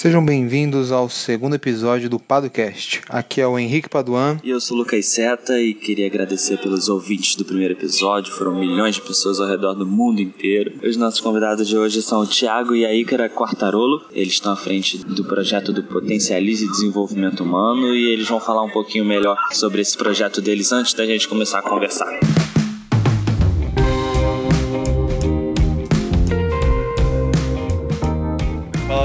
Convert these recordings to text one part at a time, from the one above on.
Sejam bem-vindos ao segundo episódio do Padocast. Aqui é o Henrique Paduan. E eu sou o Lucas Seta e queria agradecer pelos ouvintes do primeiro episódio. Foram milhões de pessoas ao redor do mundo inteiro. Os nossos convidados de hoje são o Thiago e a Ícara Quartarolo. Eles estão à frente do projeto do Potencialize Desenvolvimento Humano e eles vão falar um pouquinho melhor sobre esse projeto deles antes da gente começar a conversar.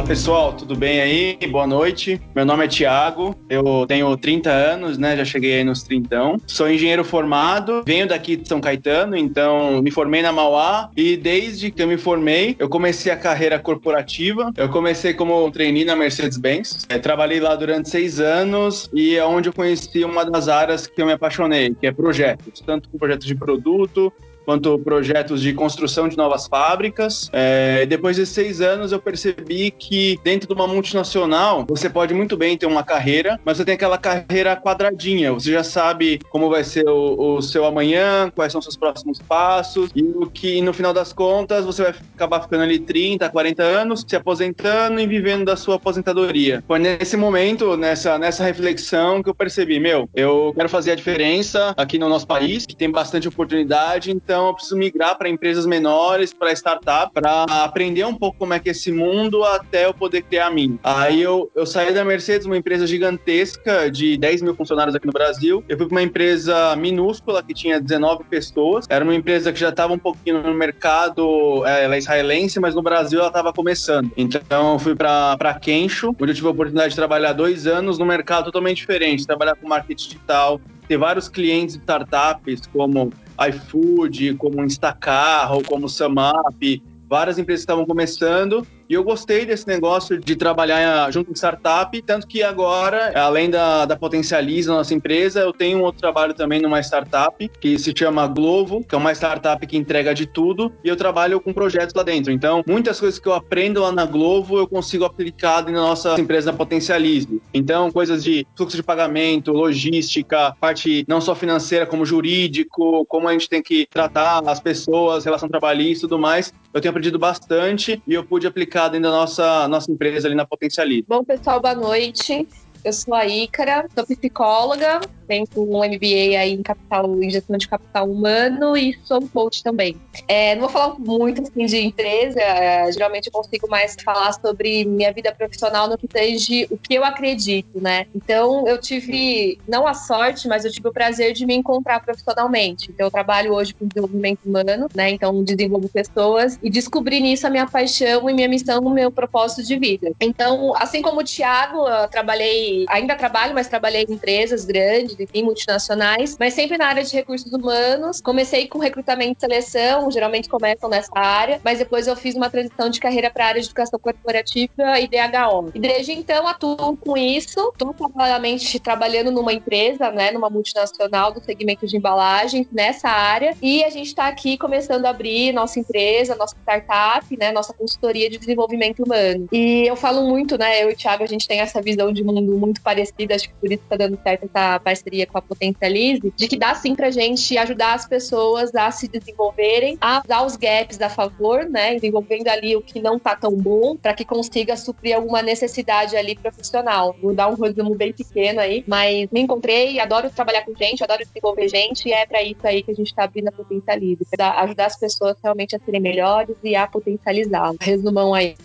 Pessoal, tudo bem aí? Boa noite. Meu nome é Thiago, eu tenho 30 anos, né? Já cheguei aí nos 30. Sou engenheiro formado, venho daqui de São Caetano, então me formei na Mauá e desde que eu me formei, eu comecei a carreira corporativa. Eu comecei como trainee na Mercedes-Benz. É, trabalhei lá durante seis anos e é onde eu conheci uma das áreas que eu me apaixonei, que é projetos, tanto com projetos de produto, quanto projetos de construção de novas fábricas. É, depois de seis anos, eu percebi que dentro de uma multinacional você pode muito bem ter uma carreira, mas você tem aquela carreira quadradinha. Você já sabe como vai ser o, o seu amanhã, quais são os seus próximos passos e o que no final das contas você vai acabar ficando ali 30, 40 anos, se aposentando e vivendo da sua aposentadoria. Foi nesse momento, nessa, nessa reflexão que eu percebi, meu, eu quero fazer a diferença aqui no nosso país, que tem bastante oportunidade, então então eu preciso migrar para empresas menores, para startup, para aprender um pouco como é que é esse mundo até eu poder criar a minha. Aí eu, eu saí da Mercedes, uma empresa gigantesca de 10 mil funcionários aqui no Brasil. Eu fui para uma empresa minúscula que tinha 19 pessoas. Era uma empresa que já estava um pouquinho no mercado, é, ela é israelense, mas no Brasil ela estava começando. Então eu fui para Kensho, onde eu tive a oportunidade de trabalhar dois anos no mercado totalmente diferente, trabalhar com marketing digital, ter vários clientes de startups como iFood, como Instacar, ou como Samap, várias empresas estavam começando e eu gostei desse negócio de trabalhar junto com startup, tanto que agora, além da, da Potencializa, nossa empresa, eu tenho um outro trabalho também numa startup que se chama Glovo, que é uma startup que entrega de tudo, e eu trabalho com projetos lá dentro. Então, muitas coisas que eu aprendo lá na Glovo, eu consigo aplicar na nossa empresa Potencialize. Então, coisas de fluxo de pagamento, logística, parte não só financeira, como jurídico, como a gente tem que tratar as pessoas, relação trabalhista e tudo mais, eu tenho aprendido bastante e eu pude aplicar dentro da nossa, nossa empresa ali na Potencialize. Bom, pessoal, boa noite. Eu sou a Ícara, sou psicóloga, tenho um MBA aí em capital, em gestão de capital humano e sou coach também. É, não vou falar muito assim de empresa, é, geralmente eu consigo mais falar sobre minha vida profissional no que seja o que eu acredito, né? Então eu tive, não a sorte, mas eu tive o prazer de me encontrar profissionalmente. Então eu trabalho hoje com desenvolvimento humano, né? Então desenvolvo pessoas e descobri nisso a minha paixão e minha missão, o meu propósito de vida. Então, assim como o Thiago, eu trabalhei, ainda trabalho, mas trabalhei em empresas grandes, enfim, multinacionais, mas sempre na área de recursos humanos. Comecei com recrutamento e seleção, geralmente começam nessa área, mas depois eu fiz uma transição de carreira para a área de educação corporativa e DHO. E desde então atuo com isso, estou paralelamente trabalhando numa empresa, né, numa multinacional do segmento de embalagens nessa área, e a gente está aqui começando a abrir nossa empresa, nossa startup, né, nossa consultoria de desenvolvimento humano. E eu falo muito, né, eu e o Thiago, a gente tem essa visão de mundo muito parecida, acho que por isso está dando certo essa parceria com a Potencialize, de que dá sim pra gente ajudar as pessoas a se desenvolverem, a dar os gaps a favor, né? Desenvolvendo ali o que não tá tão bom, para que consiga suprir alguma necessidade ali profissional. Vou dar um resumo bem pequeno aí, mas me encontrei, adoro trabalhar com gente, adoro desenvolver gente, e é para isso aí que a gente tá abrindo a Potencialize, pra ajudar as pessoas realmente a serem melhores e a potencializar. Resumão aí.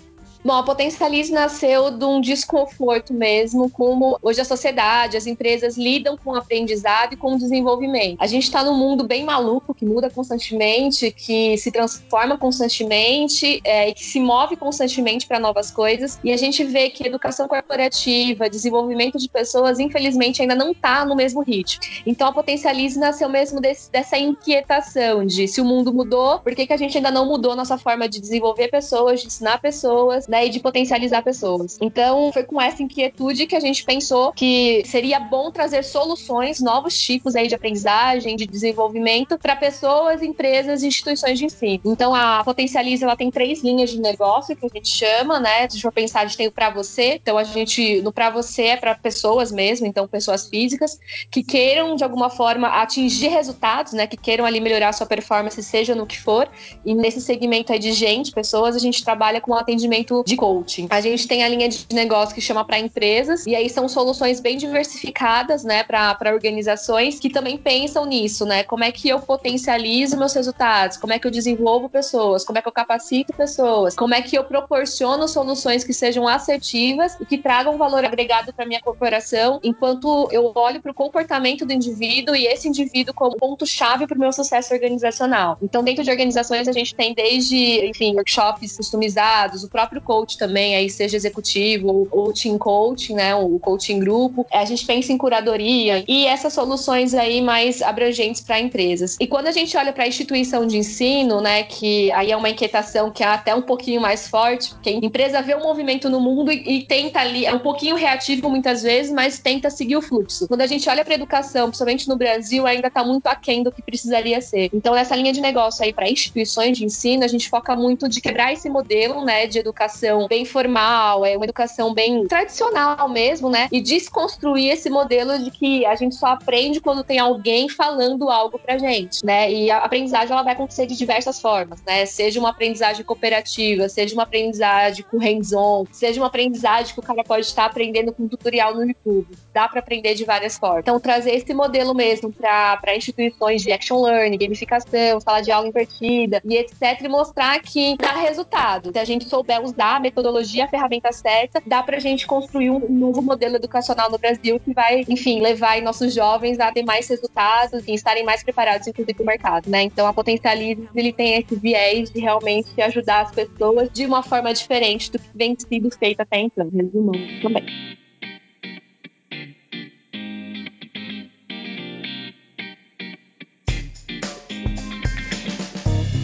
Bom, a Potencialize nasceu de um desconforto mesmo, como hoje a sociedade, as empresas lidam com o aprendizado e com o desenvolvimento. A gente está num mundo bem maluco, que muda constantemente, que se transforma constantemente é, e que se move constantemente para novas coisas. E a gente vê que educação corporativa, desenvolvimento de pessoas, infelizmente, ainda não está no mesmo ritmo. Então, a Potencialize nasceu mesmo desse, dessa inquietação de se o mundo mudou, por que, que a gente ainda não mudou a nossa forma de desenvolver pessoas, de ensinar pessoas, né, e de potencializar pessoas. Então, foi com essa inquietude que a gente pensou que seria bom trazer soluções, novos tipos aí de aprendizagem, de desenvolvimento para pessoas, empresas e instituições de ensino. Então, a Potencializa ela tem três linhas de negócio que a gente chama, né? Se for pensar, a gente tem o para você. Então, a gente no para você é para pessoas mesmo, então pessoas físicas que queiram de alguma forma atingir resultados, né? Que queiram ali melhorar sua performance, seja no que for. E nesse segmento aí de gente, pessoas, a gente trabalha com atendimento de coaching. A gente tem a linha de negócio que chama para empresas, e aí são soluções bem diversificadas, né, para organizações que também pensam nisso, né? Como é que eu potencializo meus resultados? Como é que eu desenvolvo pessoas? Como é que eu capacito pessoas? Como é que eu proporciono soluções que sejam assertivas e que tragam valor agregado para minha corporação, enquanto eu olho para o comportamento do indivíduo e esse indivíduo como ponto-chave para o meu sucesso organizacional. Então, dentro de organizações, a gente tem desde, enfim, workshops customizados, o próprio coach também, aí seja executivo ou team coaching, né, o coaching grupo. A gente pensa em curadoria e essas soluções aí mais abrangentes para empresas. E quando a gente olha para a instituição de ensino, né, que aí é uma inquietação que é até um pouquinho mais forte, porque a empresa vê o um movimento no mundo e, e tenta ali, é um pouquinho reativo muitas vezes, mas tenta seguir o fluxo. Quando a gente olha para educação, principalmente no Brasil, ainda está muito aquém do que precisaria ser. Então, nessa linha de negócio aí para instituições de ensino, a gente foca muito de quebrar esse modelo, né, de educação bem formal, é uma educação bem tradicional mesmo, né, e desconstruir esse modelo de que a gente só aprende quando tem alguém falando algo pra gente, né? E a aprendizagem ela vai acontecer de diversas formas, né? Seja uma aprendizagem cooperativa, seja uma aprendizagem com hands-on, seja uma aprendizagem que o cara pode estar aprendendo com tutorial no YouTube. Dá para aprender de várias formas. Então, trazer esse modelo mesmo para instituições de action learning, gamificação, sala de aula invertida e etc. E mostrar que dá resultado. Se a gente souber usar a metodologia, a ferramenta certa, dá para a gente construir um novo modelo educacional no Brasil que vai, enfim, levar nossos jovens a ter mais resultados e estarem mais preparados, inclusive, para o mercado, né? Então, a Potencialize, ele tem esse viés de realmente ajudar as pessoas de uma forma diferente do que vem sido feito até então, resumando também.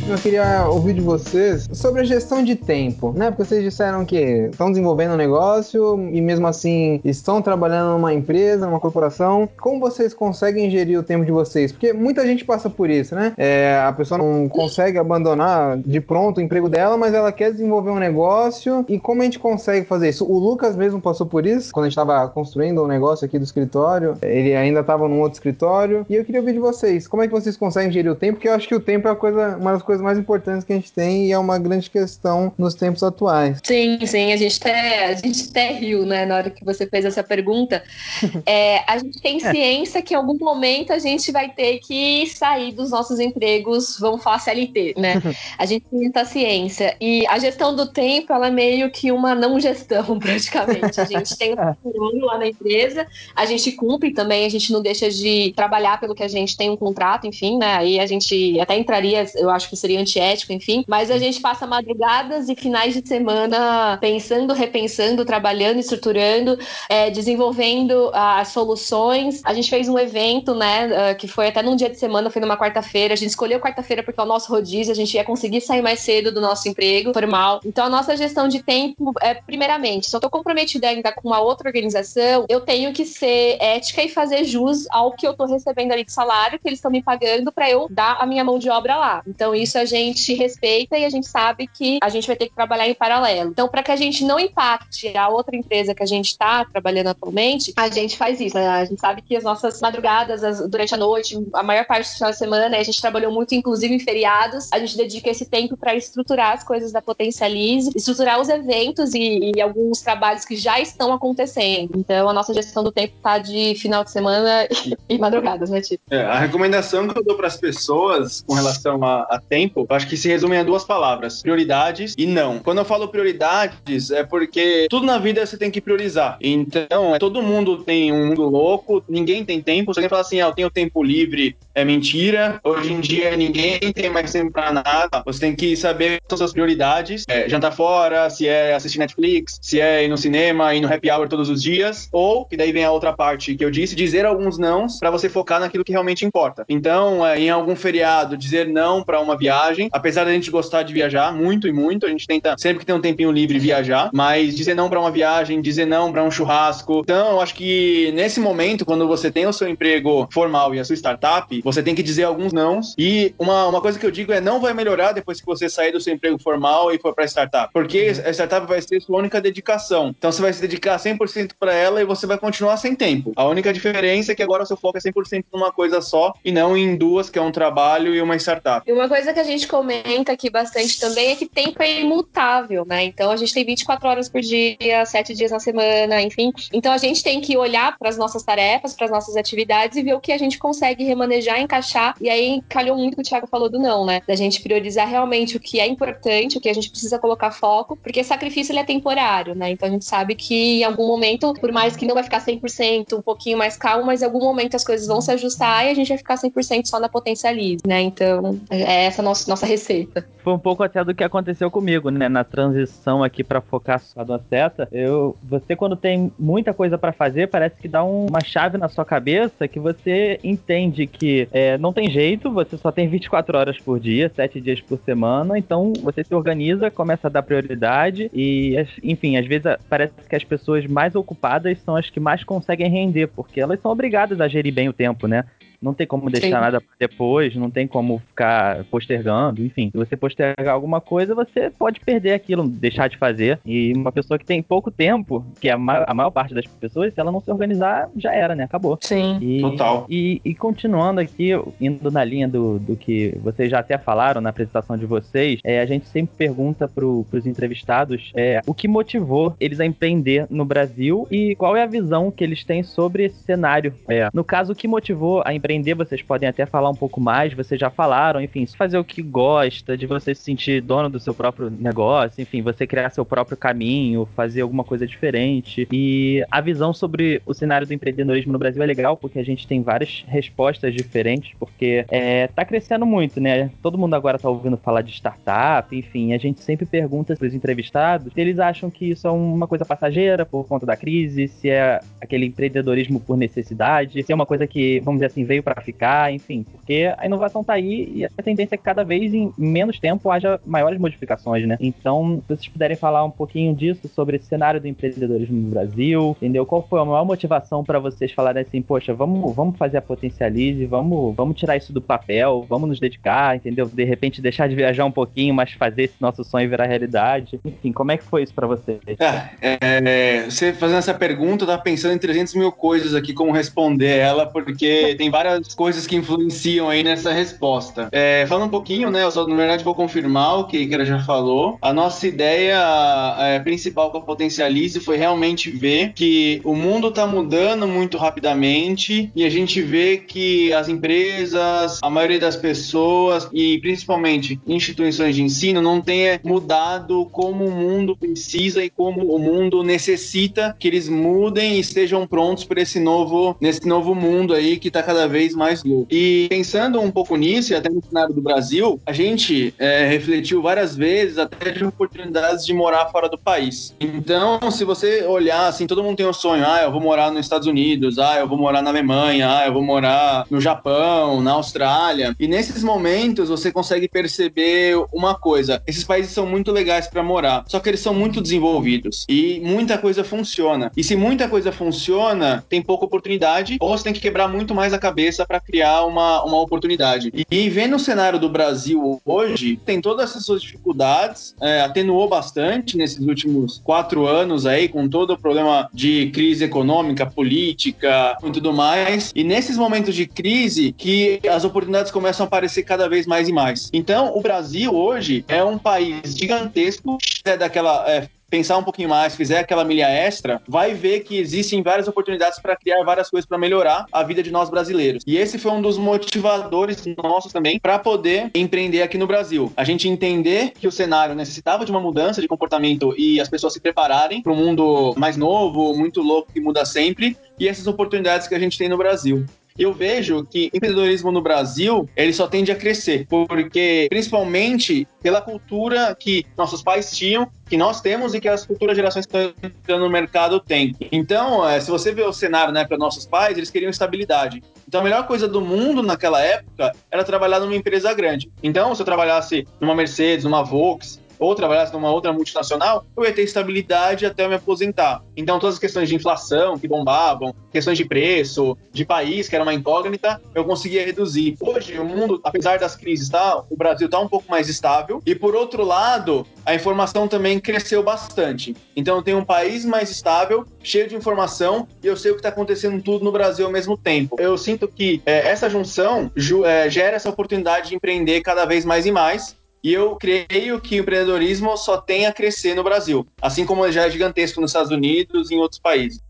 Eu queria ouvir de vocês sobre a gestão de tempo, né? Porque vocês disseram que estão desenvolvendo um negócio e mesmo assim estão trabalhando numa empresa, numa corporação. Como vocês conseguem gerir o tempo de vocês? Porque muita gente passa por isso, né? É, a pessoa não consegue abandonar de pronto o emprego dela, mas ela quer desenvolver um negócio. E como a gente consegue fazer isso? O Lucas mesmo passou por isso, quando a gente estava construindo um negócio aqui do escritório. Ele ainda estava num outro escritório. E eu queria ouvir de vocês. Como é que vocês conseguem gerir o tempo? Porque eu acho que o tempo é a coisa, uma das coisas mais importantes que a gente tem e é uma grande questão nos tempos atuais. Sim, sim, a gente até, a gente até riu, né, na hora que você fez essa pergunta. É, a gente tem é. ciência que em algum momento a gente vai ter que sair dos nossos empregos, vamos falar CLT, né? A gente tem essa ciência. E a gestão do tempo, ela é meio que uma não gestão, praticamente. A gente tem um plano lá na empresa, a gente cumpre também, a gente não deixa de trabalhar pelo que a gente tem um contrato, enfim, né? Aí a gente até entraria, eu acho que seria antiético, enfim. Mas a gente passa madrugadas e finais de semana pensando, repensando, trabalhando, estruturando, é, desenvolvendo uh, as soluções. A gente fez um evento, né, uh, que foi até num dia de semana, foi numa quarta-feira. A gente escolheu quarta-feira porque é o nosso rodízio, a gente ia conseguir sair mais cedo do nosso emprego formal. Então, a nossa gestão de tempo é, primeiramente, se eu tô comprometida ainda com uma outra organização, eu tenho que ser ética e fazer jus ao que eu tô recebendo ali de salário, que eles estão me pagando para eu dar a minha mão de obra lá. Então, isso a gente respeita e a gente sabe que a gente vai ter que trabalhar em paralelo. Então, para que a gente não impacte a outra empresa que a gente está trabalhando atualmente, a gente faz isso. Né? A gente sabe que as nossas madrugadas, as, durante a noite, a maior parte do final de semana, a gente trabalhou muito, inclusive em feriados. A gente dedica esse tempo para estruturar as coisas da Potencialize, estruturar os eventos e, e, alguns trabalhos que já estão acontecendo. Então, a nossa gestão do tempo está de final de semana e, madrugadas, né, Tipo? É, a recomendação que eu dou para as pessoas com relação a, a tempo eu acho que se resume em duas palavras: prioridades e não. Quando eu falo prioridades, é porque tudo na vida você tem que priorizar. Então, é, todo mundo tem um mundo louco, ninguém tem tempo. Se alguém fala assim, ah, eu tenho tempo livre, é mentira. Hoje em dia ninguém tem mais tempo pra nada. Você tem que saber quais são suas prioridades. É, jantar fora, se é assistir Netflix, se é ir no cinema, ir no happy hour todos os dias. Ou, que daí vem a outra parte que eu disse, dizer alguns nãos para você focar naquilo que realmente importa. Então, é, em algum feriado, dizer não para uma viagem viagem. Apesar da gente gostar de viajar muito e muito, a gente tenta sempre que tem um tempinho livre viajar, mas dizer não para uma viagem, dizer não para um churrasco. Então, eu acho que nesse momento, quando você tem o seu emprego formal e a sua startup, você tem que dizer alguns nãos. E uma, uma coisa que eu digo é não vai melhorar depois que você sair do seu emprego formal e for para startup, porque uhum. a startup vai ser sua única dedicação. Então você vai se dedicar 100% para ela e você vai continuar sem tempo. A única diferença é que agora o seu foco é 100% numa coisa só e não em duas, que é um trabalho e uma startup. E uma coisa que a gente comenta aqui bastante também é que tempo é imutável, né? Então a gente tem 24 horas por dia, 7 dias na semana, enfim. Então a gente tem que olhar para as nossas tarefas, para as nossas atividades e ver o que a gente consegue remanejar, encaixar. E aí calhou muito o que o Thiago falou do não, né? Da gente priorizar realmente o que é importante, o que a gente precisa colocar foco, porque sacrifício ele é temporário, né? Então a gente sabe que em algum momento, por mais que não vai ficar 100%, um pouquinho mais calmo, mas em algum momento as coisas vão se ajustar e a gente vai ficar 100% só na potencialize, né? Então é essa nossa, nossa receita. Foi um pouco até do que aconteceu comigo, né? Na transição aqui para focar só no seta, eu, você quando tem muita coisa para fazer, parece que dá um, uma chave na sua cabeça que você entende que é, não tem jeito, você só tem 24 horas por dia, 7 dias por semana, então você se organiza, começa a dar prioridade e, enfim, às vezes parece que as pessoas mais ocupadas são as que mais conseguem render, porque elas são obrigadas a gerir bem o tempo, né? Não tem como deixar Sim. nada depois, não tem como ficar postergando, enfim. Se você postergar alguma coisa, você pode perder aquilo, deixar de fazer. E uma pessoa que tem pouco tempo, que é a maior, a maior parte das pessoas, se ela não se organizar, já era, né? Acabou. Sim. E, Total. E, e, continuando aqui, indo na linha do, do que vocês já até falaram na apresentação de vocês, é, a gente sempre pergunta para os entrevistados é, o que motivou eles a empreender no Brasil e qual é a visão que eles têm sobre esse cenário. É, no caso, o que motivou a empreender empreender, vocês podem até falar um pouco mais, vocês já falaram, enfim, fazer o que gosta, de você se sentir dono do seu próprio negócio, enfim, você criar seu próprio caminho, fazer alguma coisa diferente. E a visão sobre o cenário do empreendedorismo no Brasil é legal, porque a gente tem várias respostas diferentes, porque é, tá crescendo muito, né? Todo mundo agora tá ouvindo falar de startup, enfim, a gente sempre pergunta para os entrevistados se eles acham que isso é uma coisa passageira por conta da crise, se é aquele empreendedorismo por necessidade, se é uma coisa que, vamos dizer assim, veio para ficar, enfim, porque a inovação tá aí e a tendência é que cada vez em menos tempo haja maiores modificações, né? Então, se vocês puderem falar um pouquinho disso sobre esse cenário do empreendedorismo no Brasil, entendeu? Qual foi a maior motivação para vocês falarem assim, poxa, vamos, vamos fazer a potencialize, vamos, vamos tirar isso do papel, vamos nos dedicar, entendeu? De repente deixar de viajar um pouquinho, mas fazer esse nosso sonho virar realidade. Enfim, como é que foi isso para vocês? É, é, você fazendo essa pergunta, eu tava pensando em 300 mil coisas aqui como responder ela, porque tem várias várias coisas que influenciam aí nessa resposta. É, falando um pouquinho, né? Eu só, na verdade, vou confirmar o que a Ikera já falou. A nossa ideia é, principal com a Potencialize foi realmente ver que o mundo está mudando muito rapidamente e a gente vê que as empresas, a maioria das pessoas e principalmente instituições de ensino não tenha mudado como o mundo precisa e como o mundo necessita que eles mudem e estejam prontos para esse novo, nesse novo mundo aí que está cada vez vez mais louco. E pensando um pouco nisso, e até no cenário do Brasil, a gente é, refletiu várias vezes até de oportunidades de morar fora do país. Então, se você olhar, assim, todo mundo tem um sonho, ah, eu vou morar nos Estados Unidos, ah, eu vou morar na Alemanha, ah, eu vou morar no Japão, na Austrália. E nesses momentos você consegue perceber uma coisa: esses países são muito legais para morar, só que eles são muito desenvolvidos e muita coisa funciona. E se muita coisa funciona, tem pouca oportunidade, ou você tem que quebrar muito mais a cabeça cabeça para criar uma, uma oportunidade. E vendo o cenário do Brasil hoje, tem todas essas suas dificuldades, é, atenuou bastante nesses últimos quatro anos aí, com todo o problema de crise econômica, política e tudo mais. E nesses momentos de crise que as oportunidades começam a aparecer cada vez mais e mais. Então, o Brasil hoje é um país gigantesco, é daquela é, pensar um pouquinho mais, fizer aquela milha extra, vai ver que existem várias oportunidades para criar várias coisas para melhorar a vida de nós brasileiros. E esse foi um dos motivadores nossos também para poder empreender aqui no Brasil. A gente entender que o cenário necessitava de uma mudança de comportamento e as pessoas se prepararem para um mundo mais novo, muito louco que muda sempre, e essas oportunidades que a gente tem no Brasil eu vejo que empreendedorismo no Brasil ele só tende a crescer, porque principalmente pela cultura que nossos pais tinham, que nós temos e que as futuras gerações que estão entrando no mercado têm. Então, é, se você vê o cenário né, para nossos pais, eles queriam estabilidade. Então, a melhor coisa do mundo naquela época era trabalhar numa empresa grande. Então, se eu trabalhasse numa Mercedes, numa Volkswagen, ou trabalhasse numa outra multinacional, eu ia ter estabilidade até eu me aposentar. Então, todas as questões de inflação que bombavam, questões de preço, de país, que era uma incógnita, eu conseguia reduzir. Hoje, o mundo, apesar das crises, tá, o Brasil está um pouco mais estável. E, por outro lado, a informação também cresceu bastante. Então, eu tenho um país mais estável, cheio de informação, e eu sei o que está acontecendo tudo no Brasil ao mesmo tempo. Eu sinto que é, essa junção é, gera essa oportunidade de empreender cada vez mais e mais. E eu creio que o empreendedorismo só tem a crescer no Brasil, assim como já é gigantesco nos Estados Unidos e em outros países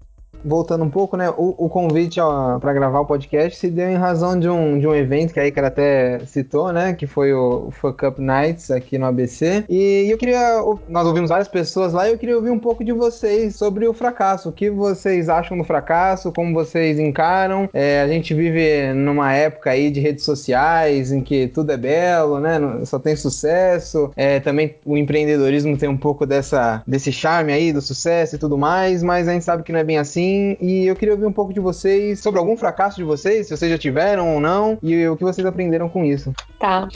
voltando um pouco, né? O, o convite para gravar o podcast se deu em razão de um, de um evento que a Icar até citou, né? Que foi o Fuck Up Nights aqui no ABC. E eu queria. Nós ouvimos várias pessoas lá e eu queria ouvir um pouco de vocês sobre o fracasso. O que vocês acham do fracasso? Como vocês encaram? É, a gente vive numa época aí de redes sociais em que tudo é belo, né? Só tem sucesso. É, também o empreendedorismo tem um pouco dessa, desse charme aí do sucesso e tudo mais, mas a gente sabe que não é bem assim e eu queria ouvir um pouco de vocês sobre algum fracasso de vocês, se vocês já tiveram ou não, e o que vocês aprenderam com isso. Tá.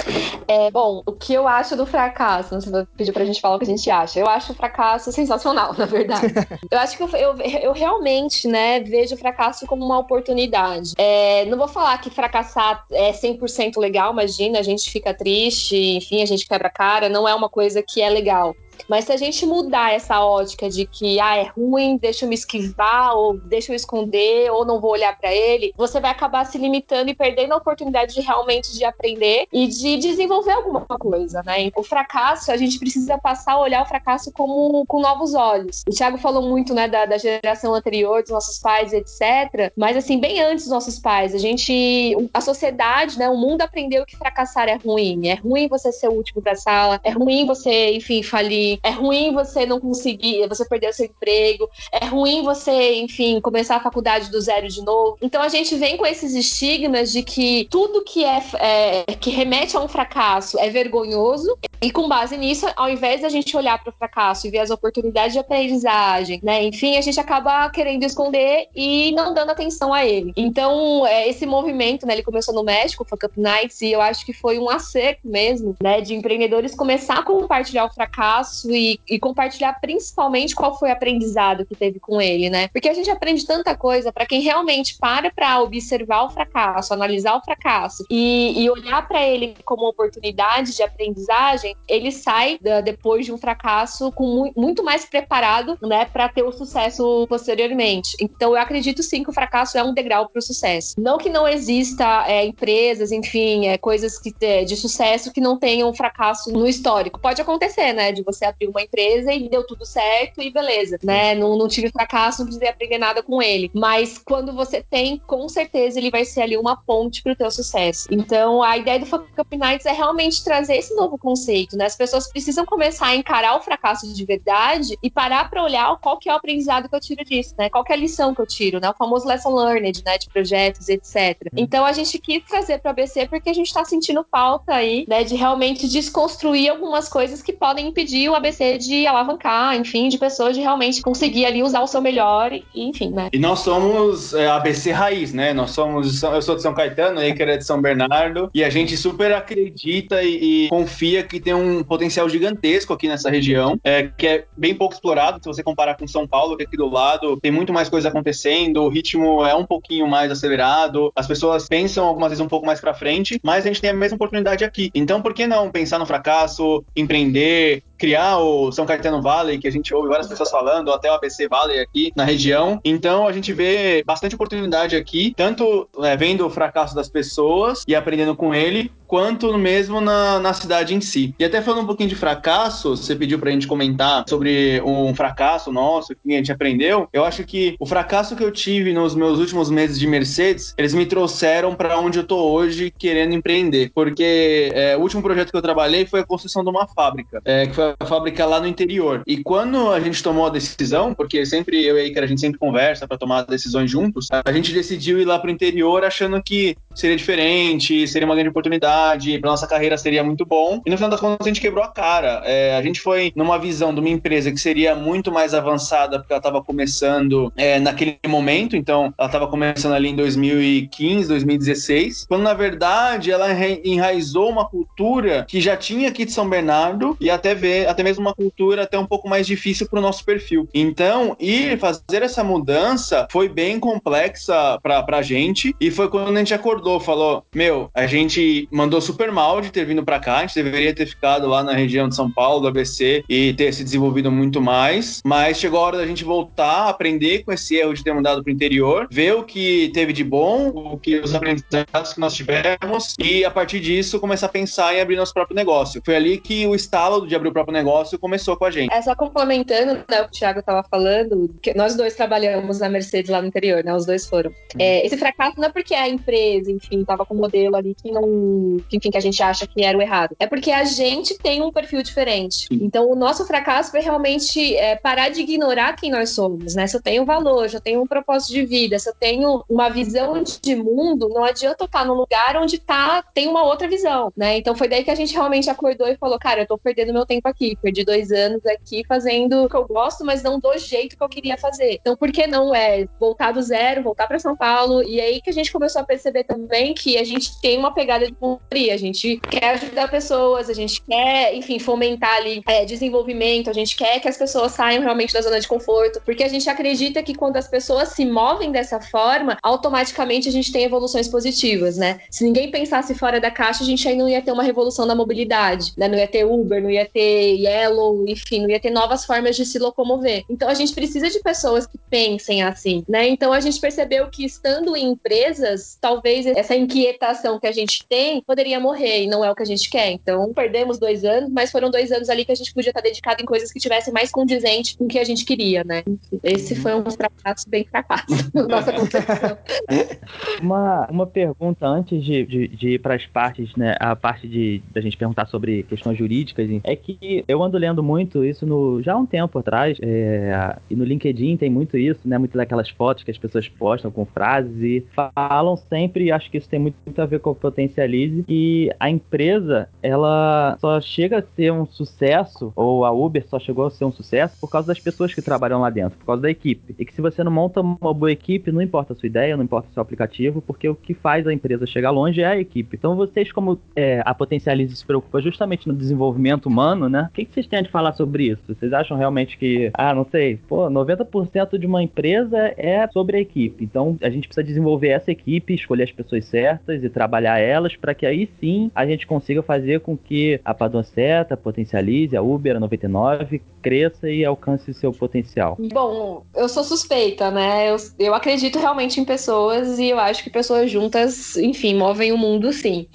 É, bom, o que eu acho do fracasso, você pedir pra gente falar o que a gente acha. Eu acho o fracasso sensacional, na verdade. eu acho que eu, eu, eu, realmente, né, vejo o fracasso como uma oportunidade. É, não vou falar que fracassar é 100% legal, imagina, a gente fica triste, enfim, a gente quebra a cara, não é uma coisa que é legal. Mas se a gente mudar essa ótica de que ah, é ruim, deixa eu me esquivar, ou deixa eu esconder, ou não vou olhar para ele, você vai acabar se limitando e perdendo a oportunidade de realmente de aprender e de desenvolver alguma coisa, né? O fracasso, a gente precisa passar a olhar o fracasso como com novos olhos. O Thiago falou muito, né, da, da geração anterior, dos nossos pais, etc. Mas assim, bem antes dos nossos pais, a gente, a sociedade, né, o mundo aprendeu que fracassar é ruim. É ruim você ser o último da sala, é ruim você, enfim, falir é ruim você não conseguir, você perder o seu emprego, é ruim você, enfim, começar a faculdade do zero de novo. Então a gente vem com esses estigmas de que tudo que é, é que remete a um fracasso é vergonhoso, e com base nisso, ao invés da gente olhar para o fracasso e ver as oportunidades de aprendizagem, né, enfim, a gente acaba querendo esconder e não dando atenção a ele. Então, é, esse movimento, né, ele começou no México, o Fuck Up Nights, e eu acho que foi um acerto mesmo, né, de empreendedores começar a compartilhar o fracasso isso e, e, compartilhar principalmente qual foi o aprendizado que teve com ele, né? Porque a gente aprende tanta coisa para quem realmente para para observar o fracasso, analisar o fracasso e, e olhar para ele como oportunidade de aprendizagem, ele sai da, depois de um fracasso com mu muito mais preparado, né, para ter o sucesso posteriormente. Então, eu acredito sim que o fracasso é um degrau para o sucesso. Não que não exista é, empresas, enfim, é, coisas que, de sucesso que não tenham fracasso no histórico. Pode acontecer, né, de você abriu uma empresa e deu tudo certo e beleza, né? Não, não tive fracasso, não precisei aprender nada com ele. Mas quando você tem, com certeza ele vai ser ali uma ponte para o teu sucesso. Então, a ideia do Fuck Nights é realmente trazer esse novo conceito, né? As pessoas precisam começar a encarar o fracasso de verdade e parar para olhar qual que é o aprendizado que eu tiro disso, né? Qual que é a lição que eu tiro, né? O famoso lesson learned, né? De projetos, etc. Então, a gente quis trazer para o ABC porque a gente está sentindo falta aí, né? De realmente desconstruir algumas coisas que podem impedir o ABC de alavancar, enfim, de pessoas de realmente conseguir ali usar o seu melhor, e, enfim, né? E nós somos é, ABC raiz, né? Nós somos, eu sou de São Caetano, aí que era de São Bernardo, e a gente super acredita e, e, confia que tem um potencial gigantesco aqui nessa região, é, que é bem pouco explorado, se você comparar com São Paulo, que é aqui do lado tem muito mais coisa acontecendo, o ritmo é um pouquinho mais acelerado, as pessoas pensam algumas vezes um pouco mais para frente, mas a gente tem a mesma oportunidade aqui. Então, por que não pensar no fracasso, empreender, criar o São Caetano Valley, que a gente ouve várias pessoas falando, ou até o ABC Valley aqui na região. Então a gente vê bastante oportunidade aqui, tanto é, vendo o fracasso das pessoas e aprendendo com ele, quanto mesmo na, na cidade em si. E até falando um pouquinho de fracasso, você pediu pra gente comentar sobre um fracasso nosso que a gente aprendeu. Eu acho que o fracasso que eu tive nos meus últimos meses de Mercedes, eles me trouxeram para onde eu tô hoje querendo empreender. Porque é, o último projeto que eu trabalhei foi a construção de uma fábrica, é, que foi a fábrica lá no interior. E quando a gente tomou a decisão, porque sempre eu e a Iker, a gente sempre conversa para tomar decisões juntos, a gente decidiu ir lá pro interior achando que seria diferente, seria uma grande oportunidade para nossa carreira seria muito bom. E no final das contas a gente quebrou a cara. É, a gente foi numa visão de uma empresa que seria muito mais avançada porque ela estava começando é, naquele momento, então ela estava começando ali em 2015, 2016, quando na verdade ela enraizou uma cultura que já tinha aqui de São Bernardo e até ver, até mesmo uma cultura até um pouco mais difícil para o nosso perfil. Então, ir fazer essa mudança foi bem complexa para a gente e foi quando a gente acordou, falou: "Meu, a gente mandou super mal de ter vindo para cá, a gente deveria ter ficado lá na região de São Paulo, do ABC e ter se desenvolvido muito mais, mas chegou a hora da gente voltar, aprender com esse erro de ter mudado para o interior, ver o que teve de bom, o que os aprendizados que nós tivemos e a partir disso começar a pensar em abrir nosso próprio negócio. Foi ali que o estalo de abrir o próprio negócio começou com a gente. É só complementando né, o que o Thiago estava falando, que nós dois trabalhamos na Mercedes lá no interior, né? Os dois foram. Uhum. É, esse fracasso não é porque a empresa, enfim, estava com um modelo ali que não, que, enfim, que a gente acha que era o errado. É porque a gente tem um perfil diferente. Sim. Então, o nosso fracasso foi realmente é, parar de ignorar quem nós somos, né? Se eu tenho valor, se eu tenho um propósito de vida, se eu tenho uma visão de mundo, não adianta eu estar num lugar onde tá, tem uma outra visão, né? Então, foi daí que a gente realmente acordou e falou, cara, eu tô perdendo meu tempo aqui. Perdi dois anos aqui fazendo o que eu gosto, mas não do jeito que eu queria fazer. Então, por que não é voltar do zero, voltar para São Paulo? E aí que a gente começou a perceber também que a gente tem uma pegada de a gente quer ajudar pessoas, a gente quer, enfim, fomentar ali é, desenvolvimento, a gente quer que as pessoas saiam realmente da zona de conforto, porque a gente acredita que quando as pessoas se movem dessa forma, automaticamente a gente tem evoluções positivas, né? Se ninguém pensasse fora da caixa, a gente aí não ia ter uma revolução da mobilidade, né? Não ia ter Uber, não ia ter Yellow, enfim, não ia ter novas formas de se locomover. Então a gente precisa de pessoas que pensem assim, né? Então a gente percebeu que estando em empresas, talvez essa inquietação que a gente tem poderia morrer e não é o que a gente quer. Então perdemos dois anos, mas foram dois anos ali que a gente podia estar dedicado em coisas que tivessem mais condizente com o que a gente queria, né? Esse foi um fracasso bem fracasso nossa concepção. uma, uma pergunta antes de, de, de ir para as partes, né? A parte de da gente perguntar sobre questões jurídicas, é que eu ando lendo muito isso no, já há um tempo atrás, é, e no LinkedIn tem muito isso, né? Muito daquelas fotos que as pessoas postam com frases e falam sempre, acho que isso tem muito a ver com o Potencialize, que a empresa, ela só chega a ser um sucesso, ou a Uber só chegou a ser um sucesso por causa das pessoas que trabalham lá dentro, por causa da equipe. E que se você não monta uma boa equipe, não importa a sua ideia, não importa o seu aplicativo, porque o que faz a empresa chegar longe é a equipe. Então vocês, como é, a Potencialize se preocupa justamente no desenvolvimento humano, né? O que, que vocês têm de falar sobre isso? Vocês acham realmente que, ah, não sei, pô, 90% de uma empresa é sobre a equipe. Então a gente precisa desenvolver essa equipe, escolher as pessoas certas e trabalhar elas para que aí sim a gente consiga fazer com que a Padua Seta potencialize, a Uber, a 99, cresça e alcance seu potencial. Bom, eu sou suspeita, né? Eu, eu acredito realmente em pessoas e eu acho que pessoas juntas, enfim, movem o mundo sim.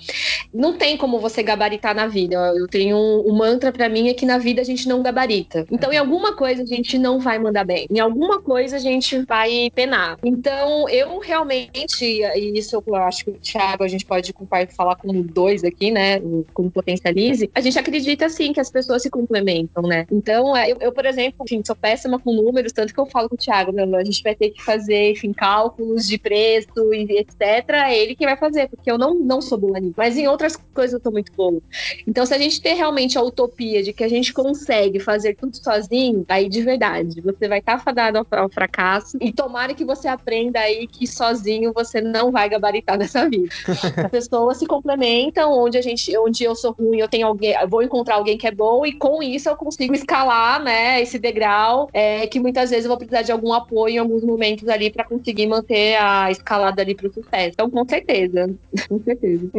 Não tem como você gabaritar na vida. Eu tenho um, um mantra para mim é que na vida a gente não gabarita. Então, em alguma coisa a gente não vai mandar bem. Em alguma coisa a gente vai penar. Então, eu realmente, e isso eu acho que o Thiago a gente pode falar com dois aqui, né? Como potencialize, a gente acredita sim que as pessoas se complementam, né? Então, é, eu, eu por exemplo, enfim, sou péssima com números, tanto que eu falo com o Thiago, né? A gente vai ter que fazer, enfim, cálculos de preço e etc. É ele que vai fazer, porque eu não, não sou boa nisso. Mas em outras coisas eu tô muito boa. Então, se a gente ter realmente a utopia de que a gente consegue fazer tudo sozinho, aí de verdade, você vai estar tá fadado ao, ao fracasso e tomara que você aprenda aí que sozinho você não vai gabaritar nessa vida. As pessoas se complementam, onde a gente, onde eu sou ruim, eu tenho alguém, eu vou encontrar alguém que é bom e com isso eu consigo escalar, né, esse degrau, é, que muitas vezes eu vou precisar de algum apoio em alguns momentos ali para conseguir manter a escalada ali pro sucesso. Então, com certeza, com certeza.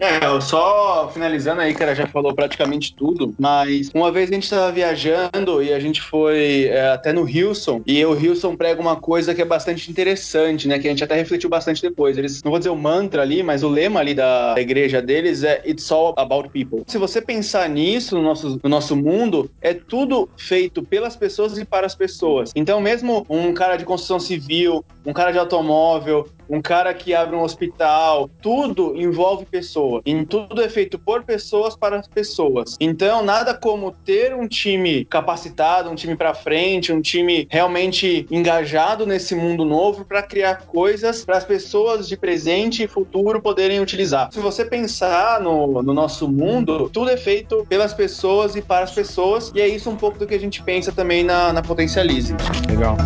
É, só finalizando aí, cara, já falou praticamente tudo, mas uma vez a gente estava viajando e a gente foi é, até no Hilson, e o Hilson prega uma coisa que é bastante interessante, né, que a gente até refletiu bastante depois. Eles, não vou dizer o mantra ali, mas o lema ali da igreja deles é It's all about people. Se você pensar nisso no nosso, no nosso mundo, é tudo feito pelas pessoas e para as pessoas. Então, mesmo um cara de construção civil, um cara de automóvel, um cara que abre um hospital, tudo envolve pessoa. E tudo é feito por pessoas para as pessoas. Então, nada como ter um time capacitado, um time para frente, um time realmente engajado nesse mundo novo para criar coisas para as pessoas de presente e futuro poderem utilizar. Se você pensar no, no nosso mundo, tudo é feito pelas pessoas e para as pessoas, e é isso um pouco do que a gente pensa também na, na Potencialize. Legal.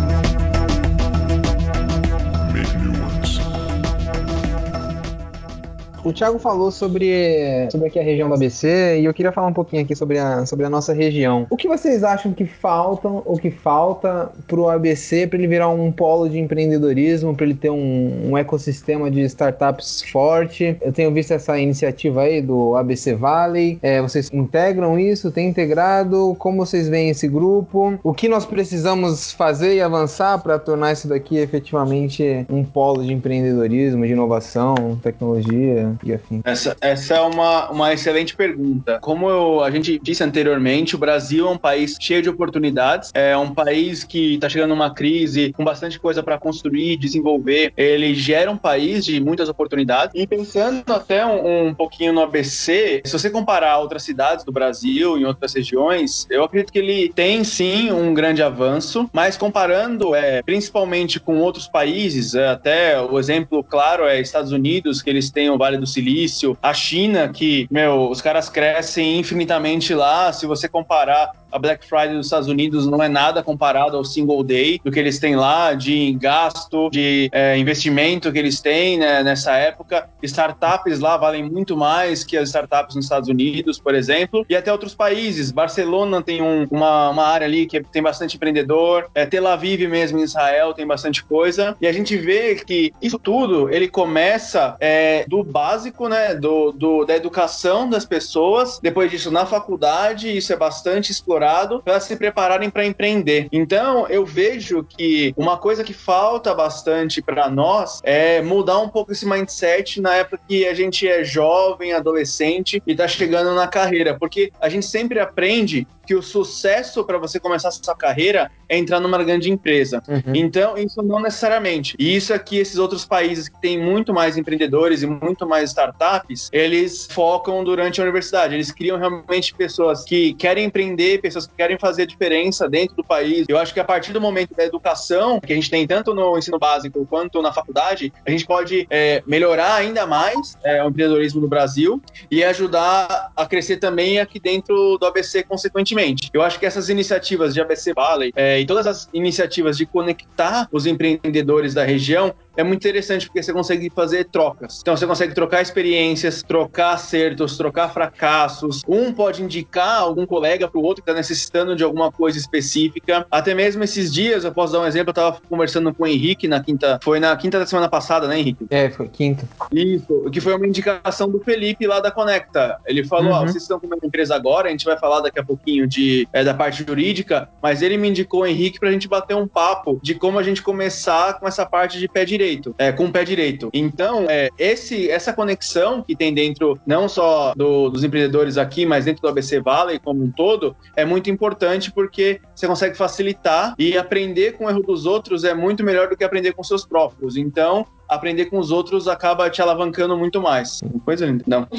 O Thiago falou sobre, sobre aqui a região do ABC e eu queria falar um pouquinho aqui sobre a, sobre a nossa região. O que vocês acham que faltam ou que falta para o ABC para ele virar um polo de empreendedorismo, para ele ter um, um, ecossistema de startups forte? Eu tenho visto essa iniciativa aí do ABC Valley. É, vocês integram isso? Tem integrado? Como vocês veem esse grupo? O que nós precisamos fazer e avançar para tornar isso daqui efetivamente um polo de empreendedorismo, de inovação, tecnologia? E? Essa, essa é uma, uma excelente pergunta. Como eu, a gente disse anteriormente, o Brasil é um país cheio de oportunidades, é um país que está chegando numa crise com bastante coisa para construir, desenvolver. Ele gera um país de muitas oportunidades. E pensando até um, um pouquinho no ABC, se você comparar outras cidades do Brasil, em outras regiões, eu acredito que ele tem sim um grande avanço, mas comparando é, principalmente com outros países, é, até o exemplo claro é Estados Unidos, que eles têm o Vale do Silício, a China, que, meu, os caras crescem infinitamente lá. Se você comparar a Black Friday dos Estados Unidos não é nada comparado ao Single Day, do que eles têm lá, de gasto, de é, investimento que eles têm né, nessa época. Startups lá valem muito mais que as startups nos Estados Unidos, por exemplo, e até outros países. Barcelona tem um, uma, uma área ali que tem bastante empreendedor, é, Tel Aviv mesmo em Israel tem bastante coisa, e a gente vê que isso tudo ele começa é, do básico, né, do, do, da educação das pessoas, depois disso na faculdade, isso é bastante explorado explorado para se prepararem para empreender. Então, eu vejo que uma coisa que falta bastante para nós é mudar um pouco esse mindset na época que a gente é jovem, adolescente e está chegando na carreira, porque a gente sempre aprende que o sucesso para você começar a sua carreira é entrar numa grande empresa. Uhum. Então, isso não necessariamente. E isso aqui, esses outros países que têm muito mais empreendedores e muito mais startups, eles focam durante a universidade. Eles criam realmente pessoas que querem empreender, pessoas que querem fazer diferença dentro do país. Eu acho que a partir do momento da educação, que a gente tem tanto no ensino básico quanto na faculdade, a gente pode é, melhorar ainda mais é, o empreendedorismo no Brasil e ajudar a crescer também aqui dentro do ABC, consequentemente. Eu acho que essas iniciativas de ABC Valley é, e todas as iniciativas de conectar os empreendedores da região é muito interessante porque você consegue fazer trocas. Então você consegue trocar experiências, trocar acertos, trocar fracassos. Um pode indicar algum colega para o outro que está necessitando de alguma coisa específica. Até mesmo esses dias, eu posso dar um exemplo, eu estava conversando com o Henrique na quinta, foi na quinta da semana passada, né, Henrique? É, foi quinta. Isso, que foi uma indicação do Felipe lá da Conecta. Ele falou, uhum. ó, vocês estão com uma empresa agora, a gente vai falar daqui a pouquinho de, é, da parte jurídica, mas ele me indicou o Henrique para a gente bater um papo de como a gente começar com essa parte de pé direito direito, é, com o pé direito. Então, é, esse, essa conexão que tem dentro, não só do, dos empreendedores aqui, mas dentro do ABC Valley como um todo, é muito importante porque você consegue facilitar e aprender com o erro dos outros é muito melhor do que aprender com seus próprios. Então, aprender com os outros acaba te alavancando muito mais. Coisa linda. Não.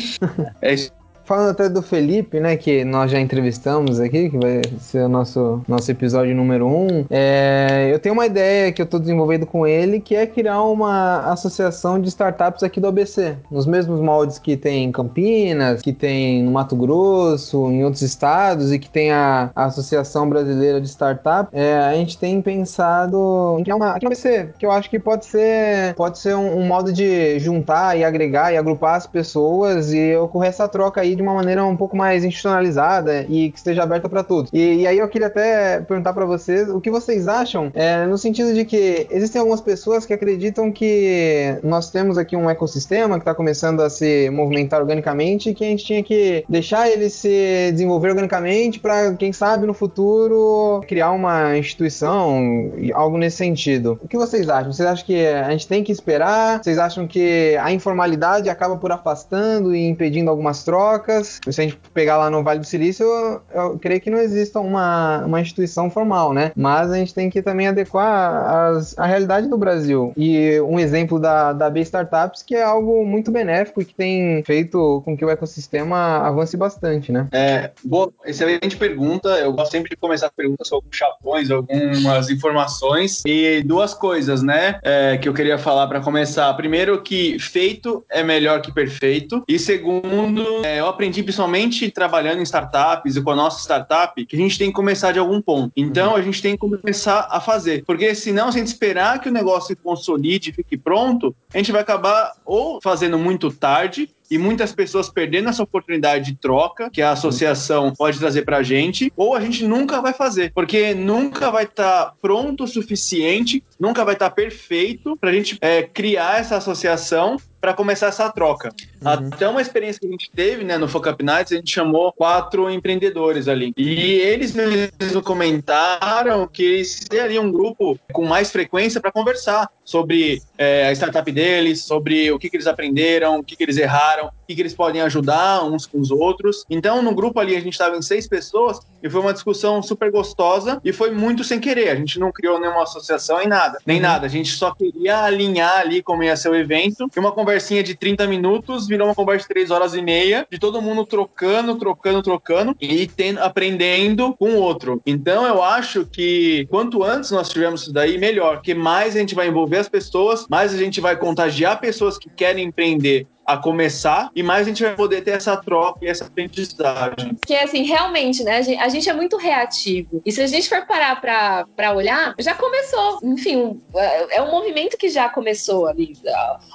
É isso. Falando até do Felipe, né, que nós já entrevistamos aqui, que vai ser o nosso, nosso episódio número um, é, eu tenho uma ideia que eu estou desenvolvendo com ele, que é criar uma associação de startups aqui do ABC, nos mesmos moldes que tem em Campinas, que tem no Mato Grosso, em outros estados, e que tem a, a Associação Brasileira de Startup, é, a gente tem pensado em criar uma aqui no ABC, que eu acho que pode ser, pode ser um, um modo de juntar e agregar e agrupar as pessoas e ocorrer essa troca aí de uma maneira um pouco mais institucionalizada e que esteja aberta para todos. E, e, aí eu queria até perguntar para vocês o que vocês acham, é, no sentido de que existem algumas pessoas que acreditam que nós temos aqui um ecossistema que está começando a se movimentar organicamente e que a gente tinha que deixar ele se desenvolver organicamente para, quem sabe, no futuro criar uma instituição, algo nesse sentido. O que vocês acham? Vocês acham que a gente tem que esperar? Vocês acham que a informalidade acaba por afastando e impedindo algumas trocas? Trocas. Se a gente pegar lá no Vale do Silício, eu, eu creio que não exista uma, uma instituição formal, né? Mas a gente tem que também adequar as, a realidade do Brasil. E um exemplo da, da B Startups, que é algo muito benéfico e que tem feito com que o ecossistema avance bastante, né? É, boa, excelente pergunta. Eu gosto sempre de começar perguntas sobre chapões, algumas informações. E duas coisas, né, é, que eu queria falar para começar. Primeiro, que feito é melhor que perfeito. E segundo, é, eu aprendi principalmente trabalhando em startups e com a nossa startup que a gente tem que começar de algum ponto. Então, a gente tem que começar a fazer. Porque senão, se a gente esperar que o negócio se consolide e fique pronto, a gente vai acabar ou fazendo muito tarde e muitas pessoas perdendo essa oportunidade de troca que a associação pode trazer para a gente, ou a gente nunca vai fazer, porque nunca vai estar tá pronto o suficiente, nunca vai estar tá perfeito para a gente é, criar essa associação para começar essa troca. Uhum. Até uma experiência que a gente teve né, no Focus Nights, a gente chamou quatro empreendedores ali. E eles mesmos comentaram que eles teriam um grupo com mais frequência para conversar sobre é, a startup deles, sobre o que, que eles aprenderam, o que, que eles erraram, o que, que eles podem ajudar uns com os outros. Então, no grupo ali, a gente estava em seis pessoas e foi uma discussão super gostosa e foi muito sem querer. A gente não criou nenhuma associação em nada, nem uhum. nada. A gente só queria alinhar ali como ia ser o evento e uma conversinha de 30 minutos virou uma conversa de 3 horas e meia, de todo mundo trocando, trocando, trocando e tendo, aprendendo com o outro. Então eu acho que quanto antes nós tivermos isso daí, melhor, porque mais a gente vai envolver as pessoas, mais a gente vai contagiar pessoas que querem empreender a começar e mais a gente vai poder ter essa troca e essa aprendizagem. Porque, assim, realmente, né, a gente, a gente é muito reativo. E se a gente for parar pra, pra olhar, já começou. Enfim, é, é um movimento que já começou ali.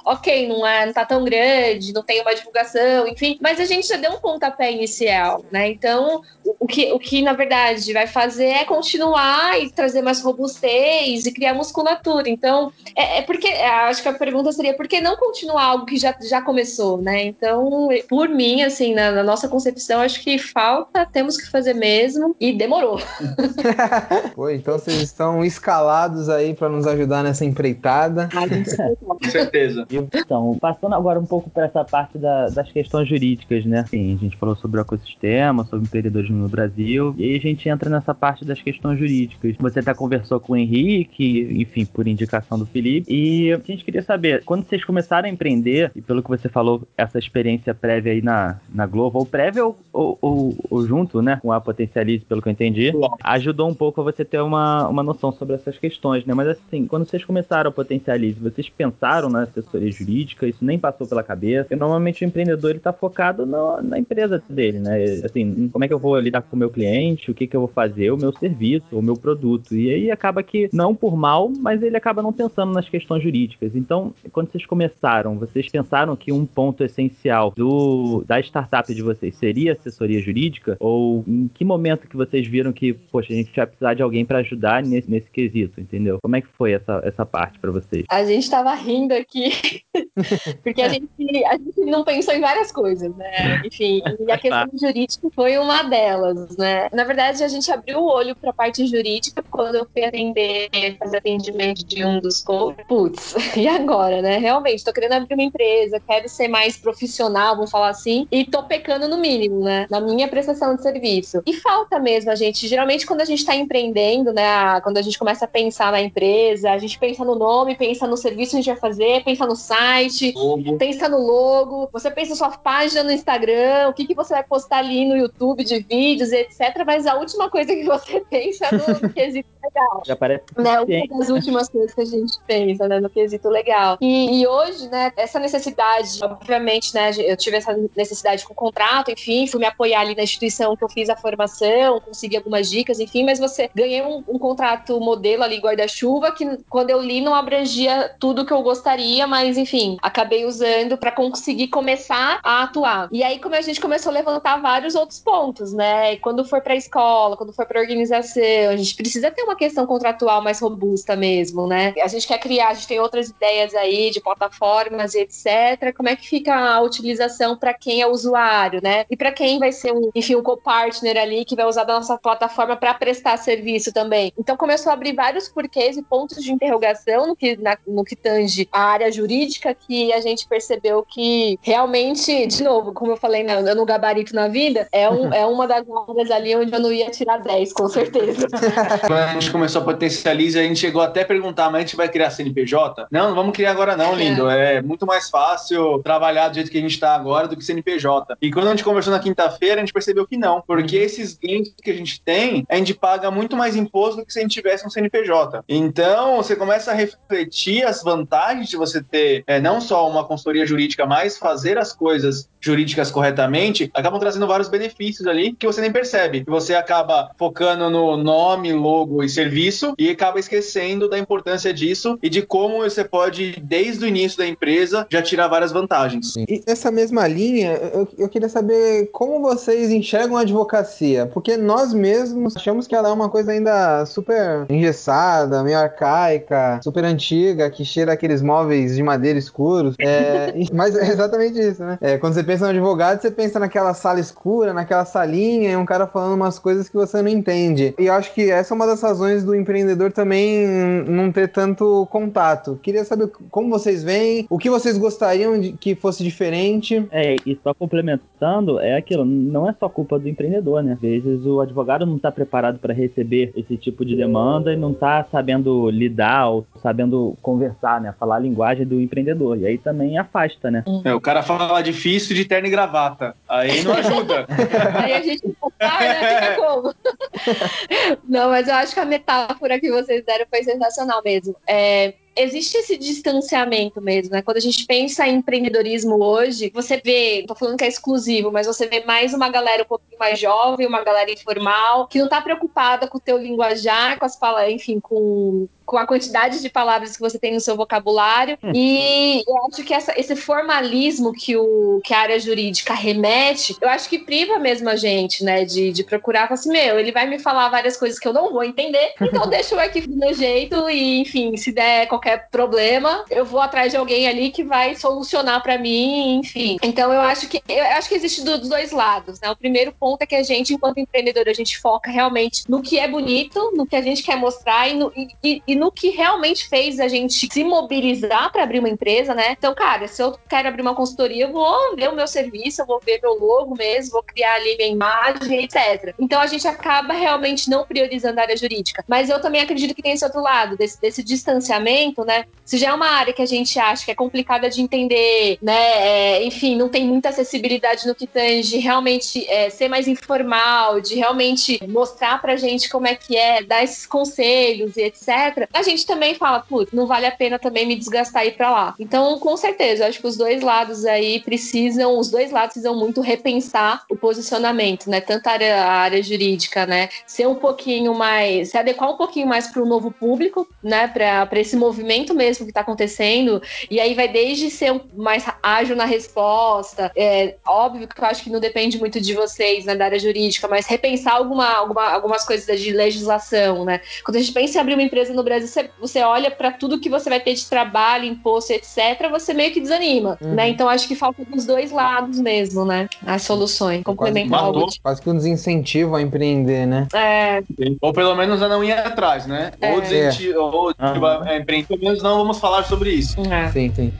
Ok, não, é, não tá tão grande, não tem uma divulgação, enfim, mas a gente já deu um pontapé inicial, né? Então, o que, o que na verdade vai fazer é continuar e trazer mais robustez e criar musculatura. Então, é, é porque, acho que a pergunta seria por que não continuar algo que já, já começou começou, né? Então, por mim, assim, na, na, nossa concepção, acho que falta, temos que fazer mesmo e demorou. Pô, então vocês estão escalados aí para nos ajudar nessa empreitada. Com certeza. Então, passando agora um pouco para essa parte da, das questões jurídicas, né? Sim, a gente falou sobre o ecossistema, sobre empreendedorismo no Brasil, e aí a gente entra nessa parte das questões jurídicas. Você até conversou com o Henrique, enfim, por indicação do Felipe, e a gente queria saber, quando vocês começaram a empreender, e pelo que você falou essa experiência prévia aí na, na Globo, ou prévia ou, ou, ou, ou junto, né, com a Potencialize, pelo que eu entendi, ajudou um pouco a você ter uma, uma noção sobre essas questões, né? Mas assim, quando vocês começaram a Potencialize, vocês pensaram na assessoria jurídica? Isso nem passou pela cabeça? Porque normalmente o empreendedor ele tá focado no, na empresa dele, né? Assim, como é que eu vou lidar com o meu cliente? O que que eu vou fazer? O meu serviço, o meu produto. E aí acaba que, não por mal, mas ele acaba não pensando nas questões jurídicas. Então, quando vocês começaram, vocês pensaram que um ponto essencial do, da startup de vocês seria assessoria jurídica? Ou em que momento que vocês viram que, poxa, a gente vai precisar de alguém para ajudar nesse, nesse quesito, entendeu? Como é que foi essa, essa parte para vocês? A gente tava rindo aqui, porque a gente, a gente não pensou em várias coisas, né? Enfim, e a questão jurídica foi uma delas, né? Na verdade, a gente abriu o olho para a parte jurídica quando eu fui atender, fazer atendimento de um dos coaches. Putz, e agora, né? Realmente, tô querendo abrir uma empresa, quero ser ser mais profissional, vamos falar assim, e tô pecando no mínimo, né? Na minha prestação de serviço. E falta mesmo a gente, geralmente quando a gente tá empreendendo, né, quando a gente começa a pensar na empresa, a gente pensa no nome, pensa no serviço que a gente vai fazer, pensa no site, logo. pensa no logo, você pensa na sua página no Instagram, o que, que você vai postar ali no YouTube de vídeos, etc. Mas a última coisa que você pensa no, no quesito legal. Já parece né? Uma das últimas coisas que a gente pensa, né, no quesito legal. E, e hoje, né, essa necessidade obviamente, né, eu tive essa necessidade com o contrato, enfim, fui me apoiar ali na instituição que eu fiz a formação, consegui algumas dicas, enfim, mas você ganhei um, um contrato modelo ali, guarda-chuva, que quando eu li não abrangia tudo que eu gostaria, mas enfim, acabei usando para conseguir começar a atuar. E aí, como a gente começou a levantar vários outros pontos, né? E quando for para escola, quando for para organização, a gente precisa ter uma questão contratual mais robusta mesmo, né? A gente quer criar, a gente tem outras ideias aí de plataformas e etc. como é que fica a utilização para quem é usuário, né? E para quem vai ser um, enfim, um co-partner ali que vai usar da nossa plataforma para prestar serviço também. Então começou a abrir vários porquês e pontos de interrogação no que, na, no que tange a área jurídica que a gente percebeu que realmente, de novo, como eu falei no, no gabarito na vida, é, um, é uma das áreas ali onde eu não ia tirar 10, com certeza. Quando a gente começou a potencializar, a gente chegou até a perguntar, mas a gente vai criar CNPJ? Não, não vamos criar agora não, lindo. É, é muito mais fácil trabalhar do jeito que a gente está agora do que CNPJ. E quando a gente conversou na quinta-feira, a gente percebeu que não, porque uhum. esses ganhos que a gente tem, a gente paga muito mais imposto do que se a gente tivesse um CNPJ. Então, você começa a refletir as vantagens de você ter é, não só uma consultoria jurídica, mas fazer as coisas jurídicas corretamente, acabam trazendo vários benefícios ali que você nem percebe. Você acaba focando no nome, logo e serviço e acaba esquecendo da importância disso e de como você pode, desde o início da empresa, já tirar várias vantagens. Sim. E nessa mesma linha, eu, eu queria saber como vocês enxergam a advocacia, porque nós mesmos achamos que ela é uma coisa ainda super engessada, meio arcaica, super antiga, que cheira aqueles móveis de madeira escuros. É, mas é exatamente isso, né? É, quando você pensa no advogado, você pensa naquela sala escura, naquela salinha, e um cara falando umas coisas que você não entende. E eu acho que essa é uma das razões do empreendedor também não ter tanto contato. Queria saber como vocês veem, o que vocês gostariam de que fosse diferente. É, e só complementando, é aquilo, não é só culpa do empreendedor, né? Às vezes o advogado não está preparado para receber esse tipo de demanda e não está sabendo lidar ou sabendo conversar, né? Falar a linguagem do empreendedor. E aí também afasta, né? É, o cara fala difícil de terno e gravata. Aí não ajuda. aí a gente não né? como. não, mas eu acho que a metáfora que vocês deram foi sensacional mesmo. É, existe esse distanciamento mesmo, né? Quando a gente pensa em empreendedorismo hoje, você vê, tô falando que é exclusivo, mas você vê mais uma galera um pouquinho mais jovem, uma galera informal, que não tá preocupada com o teu linguajar, com as palavras, enfim, com com a quantidade de palavras que você tem no seu vocabulário. Hum. E eu acho que essa, esse formalismo que, o, que a área jurídica remete, eu acho que priva mesmo a gente, né? De, de procurar, assim, meu, ele vai me falar várias coisas que eu não vou entender, então deixa eu aqui do meu jeito e, enfim, se der qualquer problema, eu vou atrás de alguém ali que vai solucionar para mim, enfim. Então eu acho que eu acho que existe dos dois lados, né? O primeiro ponto é que a gente, enquanto empreendedor, a gente foca realmente no que é bonito, no que a gente quer mostrar e, no, e, e no que realmente fez a gente se mobilizar para abrir uma empresa, né? Então, cara, se eu quero abrir uma consultoria, eu vou ver o meu serviço, eu vou ver meu logo mesmo, vou criar ali minha imagem, etc. Então a gente acaba realmente não priorizando a área jurídica. Mas eu também acredito que tem esse outro lado, desse, desse distanciamento, né? Se já é uma área que a gente acha que é complicada de entender, né? É, enfim, não tem muita acessibilidade no que tange realmente é, ser mais informal, de realmente mostrar pra gente como é que é, dar esses conselhos e etc a gente também fala, putz, não vale a pena também me desgastar ir para lá. Então, com certeza, acho que os dois lados aí precisam, os dois lados precisam muito repensar o posicionamento, né? Tanto a área, a área jurídica, né? Ser um pouquinho mais, se adequar um pouquinho mais para o novo público, né? Para esse movimento mesmo que está acontecendo. E aí vai desde ser mais ágil na resposta. É óbvio que eu acho que não depende muito de vocês, né? Da área jurídica, mas repensar alguma, alguma, algumas coisas de legislação, né? Quando a gente pensa em abrir uma empresa no Brasil, você, você olha para tudo que você vai ter de trabalho, imposto, etc., você meio que desanima, uhum. né? Então acho que falta dos dois lados mesmo, né? As soluções, complementar quase, quase que um desincentivo a empreender, né? É. Ou pelo menos a não ir atrás, né? É. Ou, desenti- é. ou uhum. empreender, pelo menos não vamos falar sobre isso. É. Sim, sim.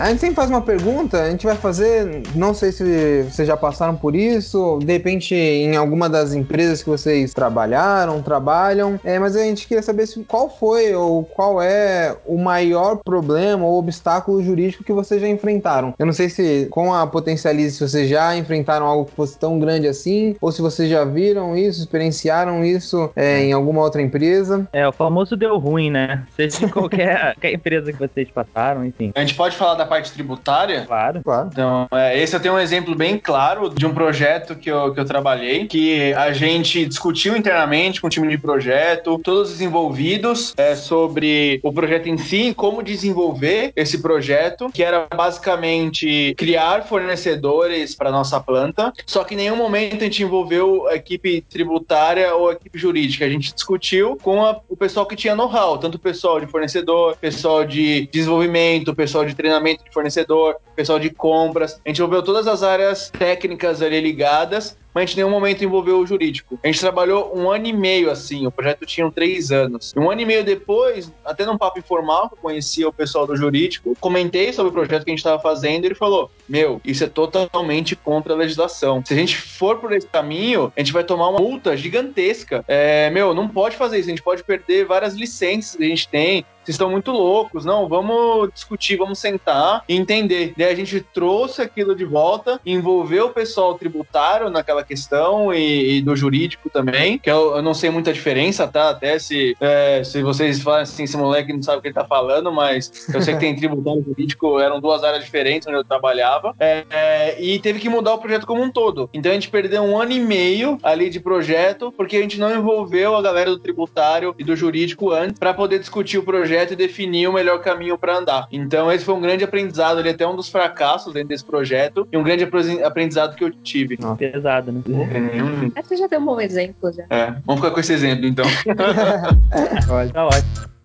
A gente sempre faz uma pergunta, a gente vai fazer, não sei se vocês já passaram por isso, de repente em alguma das empresas que vocês trabalharam, trabalham, é, mas a gente queria saber se, qual foi ou qual é o maior problema ou obstáculo jurídico que vocês já enfrentaram. Eu não sei se com a Potencialize se vocês já enfrentaram algo que fosse tão grande assim, ou se vocês já viram isso, experienciaram isso é, em alguma outra empresa. É, o famoso deu ruim, né? Seja em qualquer, qualquer empresa que vocês passaram, enfim. A gente pode falar da parte tributária? Claro. Claro. Então, é, esse eu tenho um exemplo bem claro de um projeto que eu, que eu trabalhei, que a gente discutiu internamente com o time de projeto, todos os envolvidos, é, sobre o projeto em si, como desenvolver esse projeto, que era basicamente criar fornecedores para nossa planta, só que em nenhum momento a gente envolveu a equipe tributária ou a equipe jurídica. A gente discutiu com a, o pessoal que tinha know-how, tanto o pessoal de fornecedor, pessoal de desenvolvimento, pessoal de treinamento de fornecedor, pessoal de compras. A gente envolveu todas as áreas técnicas ali ligadas mas a gente em nenhum momento envolveu o jurídico. A gente trabalhou um ano e meio assim, o projeto tinha três anos. E um ano e meio depois, até num papo informal, que eu conhecia o pessoal do jurídico, comentei sobre o projeto que a gente estava fazendo e ele falou: Meu, isso é totalmente contra a legislação. Se a gente for por esse caminho, a gente vai tomar uma multa gigantesca. É, meu, não pode fazer isso, a gente pode perder várias licenças que a gente tem, vocês estão muito loucos, não, vamos discutir, vamos sentar e entender. Daí a gente trouxe aquilo de volta, envolveu o pessoal tributário naquela questão e, e do jurídico também, que eu, eu, não sei muita diferença, tá? Até se, é, se vocês falam assim, esse moleque não sabe o que ele tá falando, mas eu sei que tem tributário e jurídico, eram duas áreas diferentes onde eu trabalhava, é, é, e teve que mudar o projeto como um todo. Então a gente perdeu um ano e meio ali de projeto, porque a gente não envolveu a galera do tributário e do jurídico antes para poder discutir o projeto e definir o melhor caminho para andar. Então, esse foi um grande aprendizado, ele é até um dos fracassos dentro desse projeto e um grande aprendizado que eu tive. Nossa. Pesado, né? Uhum. Você já deu um bom exemplo, já. É, vamos ficar com esse exemplo, então. Olha, tá ótimo.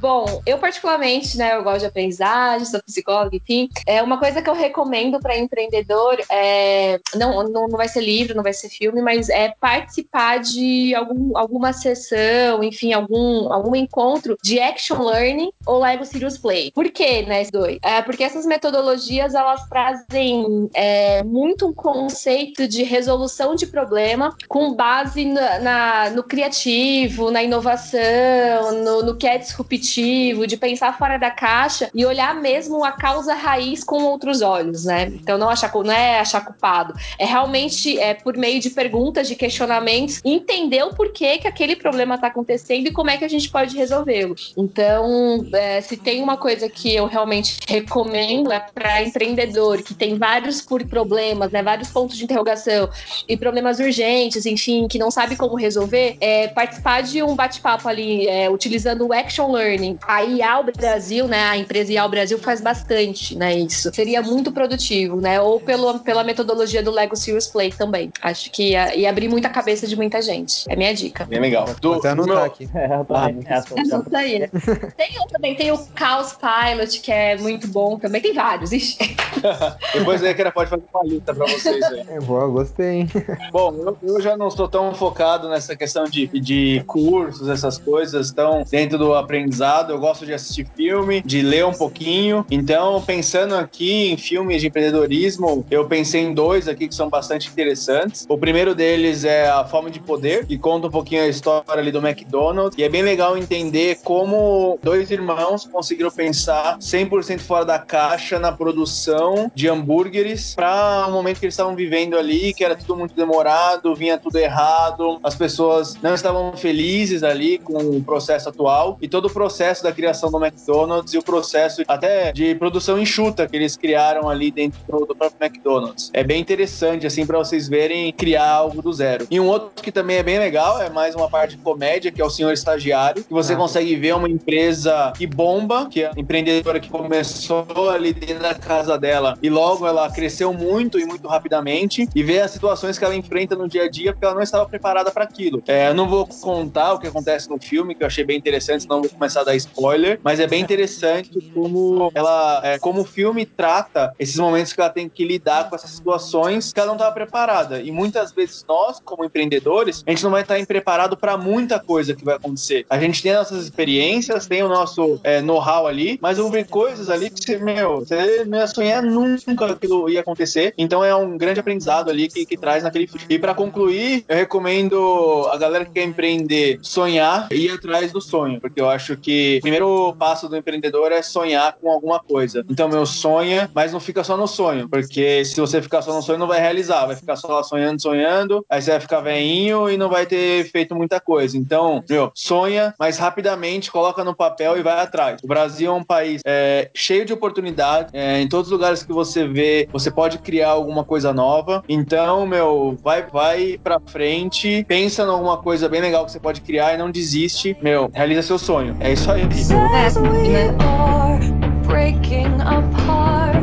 Bom, eu particularmente, né, eu gosto de aprendizagem, sou psicóloga, enfim. É uma coisa que eu recomendo para empreendedor é não, não, não vai ser livro, não vai ser filme, mas é participar de algum, alguma sessão, enfim, algum, algum encontro de action learning ou Lego Serious Play. Por quê, né, dois? É porque essas metodologias elas trazem é, muito um conceito de resolução de problema com base na, na no criativo, na inovação, no, no que é disruptivo de pensar fora da caixa e olhar mesmo a causa raiz com outros olhos, né? Então não, achar, não é achar culpado, é realmente é, por meio de perguntas, de questionamentos, entender o porquê que aquele problema está acontecendo e como é que a gente pode resolvê-lo. Então, é, se tem uma coisa que eu realmente recomendo é para empreendedor que tem vários por problemas, né, vários pontos de interrogação e problemas urgentes, enfim, que não sabe como resolver, é participar de um bate-papo ali, é, utilizando o Action Learning learning. A IAL Brasil, né, a empresa IAL Brasil faz bastante, né, isso. Seria muito produtivo, né, ou pelo, pela metodologia do Lego Serious Play também. Acho que ia, ia abrir muita cabeça de muita gente. É minha dica. Bem legal. Do, Até anotar meu... aqui. É, eu também. Ah, essa aí. tem também, tem o Chaos Pilot, que é muito bom também. Tem vários, ixi. Depois a Ekera pode fazer uma lista pra vocês aí. É boa, gostei, hein? Bom, eu, eu, já não estou tão focado nessa questão de, de cursos, essas coisas, tão dentro do aprendizado eu gosto de assistir filme, de ler um pouquinho. Então, pensando aqui em filmes de empreendedorismo, eu pensei em dois aqui que são bastante interessantes. O primeiro deles é A Fome de Poder, que conta um pouquinho a história ali do McDonald's. E é bem legal entender como dois irmãos conseguiram pensar 100% fora da caixa na produção de hambúrgueres para o um momento que eles estavam vivendo ali, que era tudo muito demorado, vinha tudo errado, as pessoas não estavam felizes ali com o processo atual e todo o processo processo da criação do McDonald's e o processo até de produção enxuta que eles criaram ali dentro do próprio McDonald's. É bem interessante, assim, para vocês verem criar algo do zero. E um outro que também é bem legal, é mais uma parte de comédia, que é o Senhor Estagiário, que você ah. consegue ver uma empresa que bomba, que é a empreendedora que começou ali dentro da casa dela e logo ela cresceu muito e muito rapidamente e ver as situações que ela enfrenta no dia a dia porque ela não estava preparada para aquilo. É, eu não vou contar o que acontece no filme, que eu achei bem interessante, senão vou começar começar a dar spoiler, mas é bem interessante como ela, é, como o filme trata esses momentos que ela tem que lidar com essas situações que ela não estava preparada. E muitas vezes nós, como empreendedores, a gente não vai estar preparado para muita coisa que vai acontecer. A gente tem nossas experiências, tem o nosso é, know-how ali, mas vão ver coisas ali que você, meu, você não ia sonhar nunca que ia acontecer. Então é um grande aprendizado ali que, que traz naquele filme. E para concluir, eu recomendo a galera que quer empreender sonhar e ir atrás do sonho, porque eu acho que o primeiro passo do empreendedor é sonhar com alguma coisa. Então, meu sonha, mas não fica só no sonho, porque se você ficar só no sonho, não vai realizar, vai ficar só sonhando, sonhando, aí você vai ficar veinho e não vai ter feito muita coisa. Então, meu, sonha, mas rapidamente coloca no papel e vai atrás. O Brasil é um país é, cheio de oportunidades, é, em todos os lugares que você vê, você pode criar alguma coisa nova. Então, meu, vai, vai pra frente, pensa em alguma coisa bem legal que você pode criar e não desiste. Meu, realiza seu sonho. É isso anxiety. Says we are breaking apart.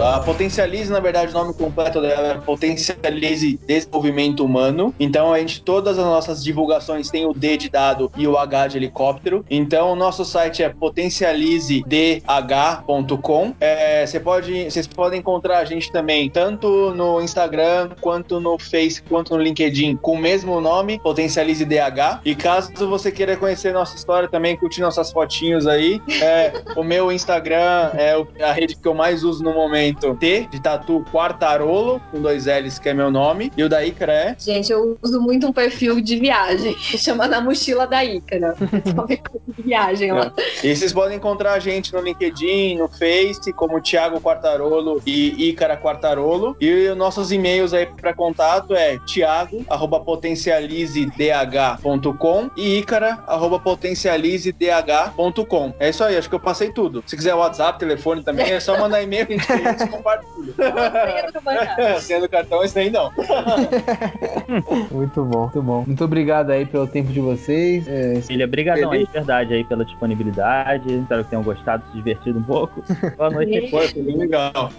A Potencialize, na verdade, o nome completo dela é Potencialize Desenvolvimento Humano. Então, a gente, todas as nossas divulgações tem o D de dado e o H de helicóptero. Então, o nosso site é potencializedh.com. É, você pode, vocês podem encontrar a gente também tanto no Instagram, quanto no Face, quanto no LinkedIn, com o mesmo nome, Potencialize DH. E caso você queira conhecer nossa história também, curtir nossas fotinhos aí, é, o meu Instagram é a rede que eu mais uso no momento. T de tatu Quartarolo, com dois L's, que é meu nome. E o da Icra é. Gente, eu uso muito um perfil de viagem, que chama Na Mochila da Ícara. Coisa de viagem lá. E vocês podem encontrar a gente no LinkedIn, no Face, como Thiago Quartarolo e Ícara Quartarolo. E os nossos e-mails aí para contato é thiago@potencializedh.com e ícara@potencializedh.com. É isso aí, acho que eu passei tudo. Se quiser WhatsApp, telefone também, é só mandar e-mail que a gente, compartilha. Senha do cartão, aí não. Muito bom, muito bom. Muito obrigado aí pelo tempo de vocês. É, Filha, brigadão aí, verdade, aí pela disponibilidade. Espero que tenham gostado, se divertido um pouco. Boa noite, Foi, foi bem legal.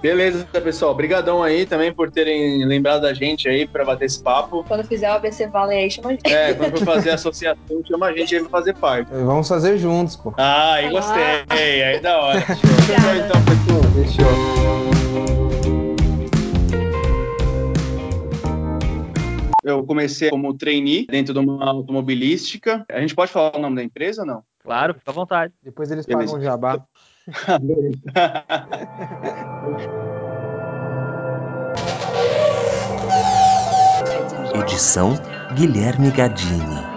Beleza, pessoal. Obrigadão aí também por terem lembrado da gente aí para bater esse papo. Quando fizer o ABC Valley aí, chama a gente. É, quando for fazer a associação, chama a gente aí pra fazer parte. vamos fazer juntos, pô. Ah, aí gostei. Aí da hora. Então, pessoal. Fechou. Eu comecei como trainee dentro de uma automobilística. A gente pode falar o nome da empresa ou não? Claro, fica à vontade. Depois eles Beleza. pagam o jabá. Edição Guilherme Gadini.